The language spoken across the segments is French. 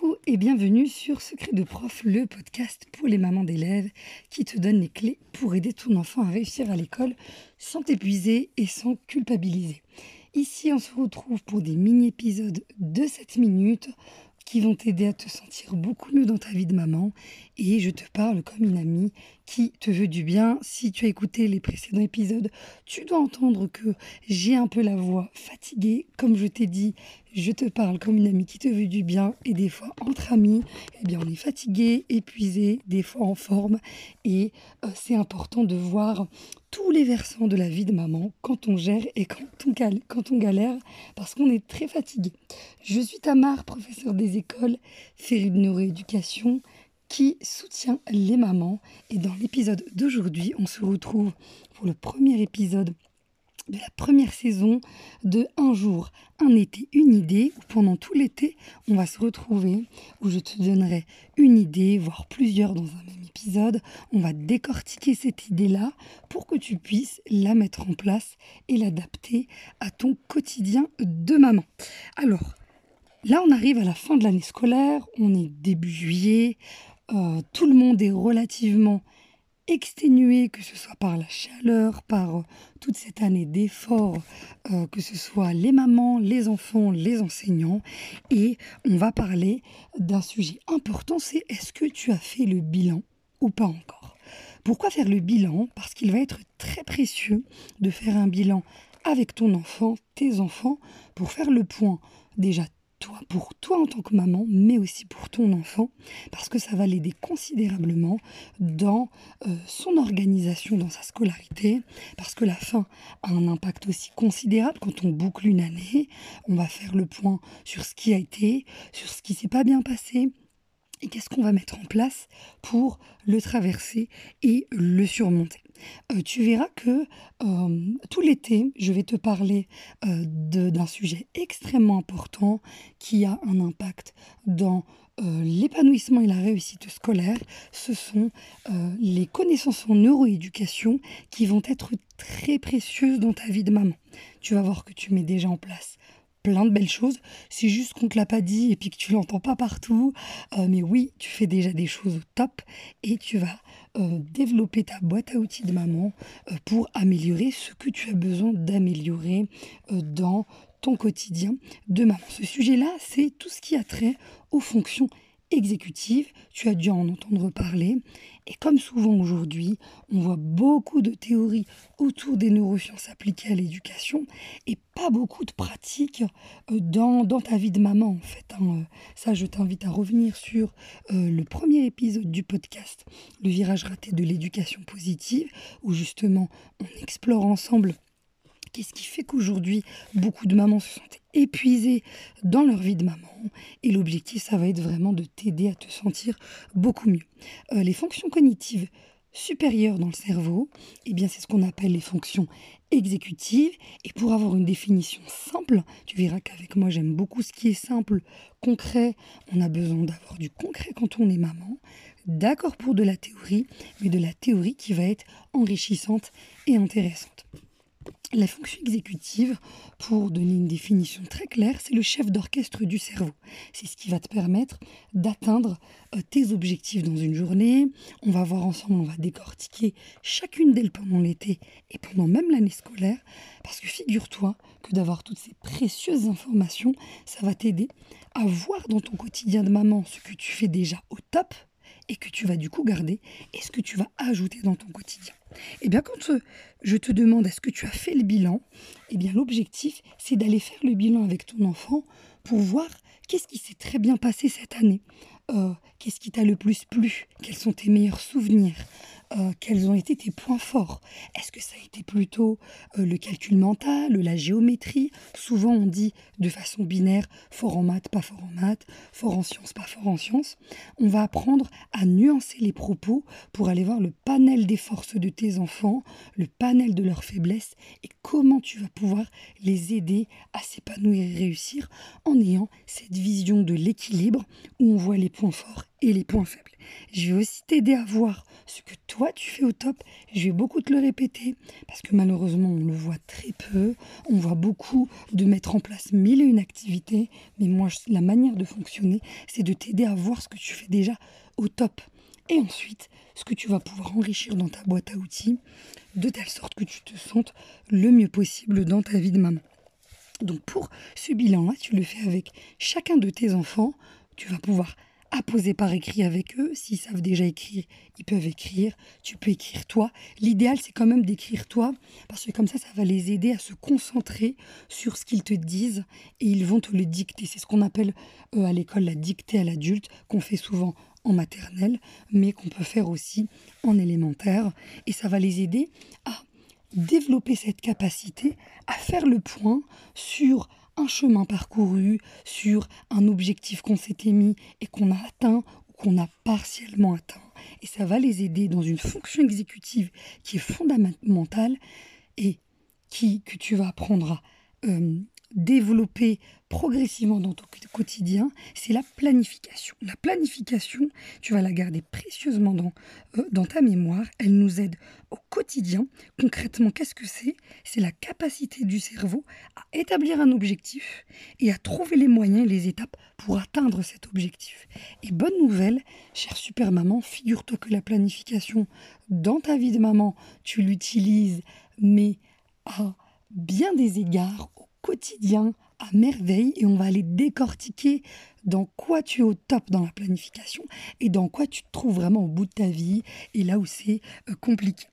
Coucou et bienvenue sur Secret de Prof, le podcast pour les mamans d'élèves qui te donne les clés pour aider ton enfant à réussir à l'école sans t'épuiser et sans culpabiliser. Ici, on se retrouve pour des mini-épisodes de 7 minutes qui vont t'aider à te sentir beaucoup mieux dans ta vie de maman. Et je te parle comme une amie qui te veut du bien. Si tu as écouté les précédents épisodes, tu dois entendre que j'ai un peu la voix fatiguée. Comme je t'ai dit, je te parle comme une amie qui te veut du bien. Et des fois, entre amis, eh bien, on est fatigué, épuisé, des fois en forme. Et euh, c'est important de voir tous les versants de la vie de maman quand on gère et quand on, galère parce qu'on est très fatigué. Je suis Tamar, professeure des écoles, férie de neuroéducation qui soutient les mamans. Et dans l'épisode d'aujourd'hui, on se retrouve pour le premier épisode de la première saison de Un jour, un été, une idée, pendant tout l'été, on va se retrouver, où je te donnerai une idée, voire plusieurs dans un même épisode. On va décortiquer cette idée-là pour que tu puisses la mettre en place et l'adapter à ton quotidien de maman. Alors, là, on arrive à la fin de l'année scolaire, on est début juillet, euh, tout le monde est relativement exténué, que ce soit par la chaleur, par euh, toute cette année d'efforts, euh, que ce soit les mamans, les enfants, les enseignants. Et on va parler d'un sujet important, c'est est-ce que tu as fait le bilan ou pas encore? Pourquoi faire le bilan? Parce qu'il va être très précieux de faire un bilan avec ton enfant, tes enfants, pour faire le point déjà toi, pour toi en tant que maman, mais aussi pour ton enfant, parce que ça va l'aider considérablement dans euh, son organisation, dans sa scolarité, parce que la fin a un impact aussi considérable quand on boucle une année. On va faire le point sur ce qui a été, sur ce qui s'est pas bien passé, et qu'est-ce qu'on va mettre en place pour le traverser et le surmonter. Euh, tu verras que euh, tout l'été, je vais te parler euh, d'un sujet extrêmement important qui a un impact dans l'épanouissement et la réussite scolaire. Ce sont les connaissances en neuroéducation qui vont être très précieuses dans ta vie de maman. Tu vas voir que tu mets déjà en place plein de belles choses. C'est juste qu'on ne te l'a pas dit et puis que tu l'entends pas partout. mais oui, tu fais déjà des choses au top et tu vas euh, développer ta boîte à outils de maman euh, pour améliorer ce que tu as besoin d'améliorer euh, dans ton quotidien de maman. Ce sujet-là, c'est tout ce qui a trait aux fonctions exécutive, tu as dû en entendre parler. Et comme souvent aujourd'hui, on voit beaucoup de théories autour des neurosciences appliquées à l'éducation et pas beaucoup de pratiques euh, dans, dans ta vie de maman en fait. Hein. Ça, je t'invite à revenir sur euh, le premier épisode du podcast, le virage raté de l'éducation positive, où justement on explore ensemble Qu'est-ce qui fait qu'aujourd'hui, beaucoup de mamans se sentent épuisées dans leur vie de maman? Et l'objectif, ça va être vraiment de t'aider à te sentir beaucoup mieux. Euh, les fonctions cognitives supérieures dans le cerveau, eh bien, c'est ce qu'on appelle les fonctions exécutives. Et pour avoir une définition simple, tu verras qu'avec moi, j'aime beaucoup ce qui est simple, concret. On a besoin d'avoir du concret quand on est maman. D'accord pour de la théorie, mais de la théorie qui va être enrichissante et intéressante. La fonction exécutive, pour donner une définition très claire, c'est le chef d'orchestre du cerveau. C'est ce qui va te permettre d'atteindre euh, tes objectifs dans une journée. On va voir ensemble, on va décortiquer chacune d'elles pendant l'été et pendant même l'année scolaire. Parce que figure-toi que d'avoir toutes ces précieuses informations, ça va t'aider à voir dans ton quotidien de maman ce que tu fais déjà au top et que tu vas du coup garder et ce que tu vas ajouter dans ton quotidien. Eh bien, quand euh, je te demande est-ce que tu as fait le bilan, eh bien, l'objectif, c'est d'aller faire le bilan avec ton enfant pour voir qu'est-ce qui s'est très bien passé cette année, euh, qu'est-ce qui t'a le plus plu, quels sont tes meilleurs souvenirs, euh, quels ont été tes points forts? Est-ce que ça a été plutôt euh, le calcul mental, la géométrie? Souvent on dit de façon binaire, fort en maths, pas fort en maths, fort en sciences, pas fort en sciences. On va apprendre à nuancer les propos pour aller voir le panel des forces de tes enfants, le panel de leurs faiblesses et comment tu vas pouvoir les aider à s'épanouir et réussir en ayant cette vision de l'équilibre où on voit les points points forts et les points faibles. Je vais aussi t'aider à voir ce que toi tu fais au top. Je vais beaucoup te le répéter parce que malheureusement on le voit très peu. On voit beaucoup de mettre en place mille et une activités. Mais moi, la manière de fonctionner, c'est de t'aider à voir ce que tu fais déjà au top. Et ensuite, ce que tu vas pouvoir enrichir dans ta boîte à outils de telle sorte que tu te sentes le mieux possible dans ta vie de maman. Donc pour ce bilan-là, tu le fais avec chacun de tes enfants. Tu vas pouvoir apposer par écrit avec eux. S'ils savent déjà écrire, ils peuvent écrire. Tu peux écrire toi. L'idéal, c'est quand même d'écrire toi, parce que comme ça, ça va les aider à se concentrer sur ce qu'ils te disent et ils vont te le dicter. C'est ce qu'on appelle euh, à l'école la dictée à l'adulte, qu'on fait souvent en maternelle, mais qu'on peut faire aussi en élémentaire. Et ça va les aider à développer cette capacité à faire le point sur un chemin parcouru, sur un objectif qu'on s'était mis et qu'on a atteint ou qu'on a partiellement atteint. Et ça va les aider dans une fonction exécutive qui est fondamentale et qui, que tu vas apprendre à euh, développer progressivement dans ton quotidien, c'est la planification. La planification, tu vas la garder précieusement dans, euh, dans ta mémoire. Elle nous aide au quotidien. Concrètement, qu'est-ce que c'est? C'est la capacité du cerveau à établir un objectif et à trouver les moyens et les étapes pour atteindre cet objectif. Et bonne nouvelle, chère super maman, figure-toi que la planification dans ta vie de maman, tu l'utilises, mais à bien des égards, quotidien à merveille et on va aller décortiquer dans quoi tu es au top dans la planification et dans quoi tu te trouves vraiment au bout de ta vie et là où c'est euh, compliqué.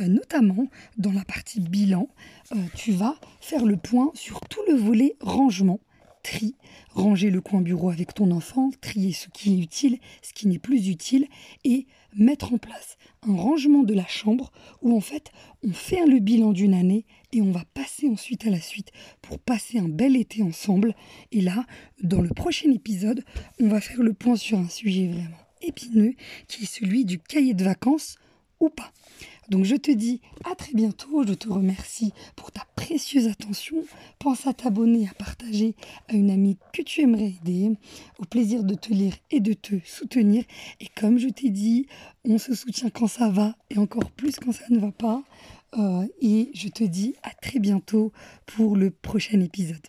Euh, notamment dans la partie bilan, euh, tu vas faire le point sur tout le volet rangement tri, ranger le coin bureau avec ton enfant, trier ce qui est utile, ce qui n'est plus utile, et mettre en place un rangement de la chambre où en fait on fait le bilan d'une année et on va passer ensuite à la suite pour passer un bel été ensemble. Et là, dans le prochain épisode, on va faire le point sur un sujet vraiment épineux qui est celui du cahier de vacances pas. Donc je te dis à très bientôt, je te remercie pour ta précieuse attention. Pense à t'abonner, à partager à une amie que tu aimerais aider. Au plaisir de te lire et de te soutenir. Et comme je t'ai dit, on se soutient quand ça va et encore plus quand ça ne va pas. Euh, et je te dis à très bientôt pour le prochain épisode.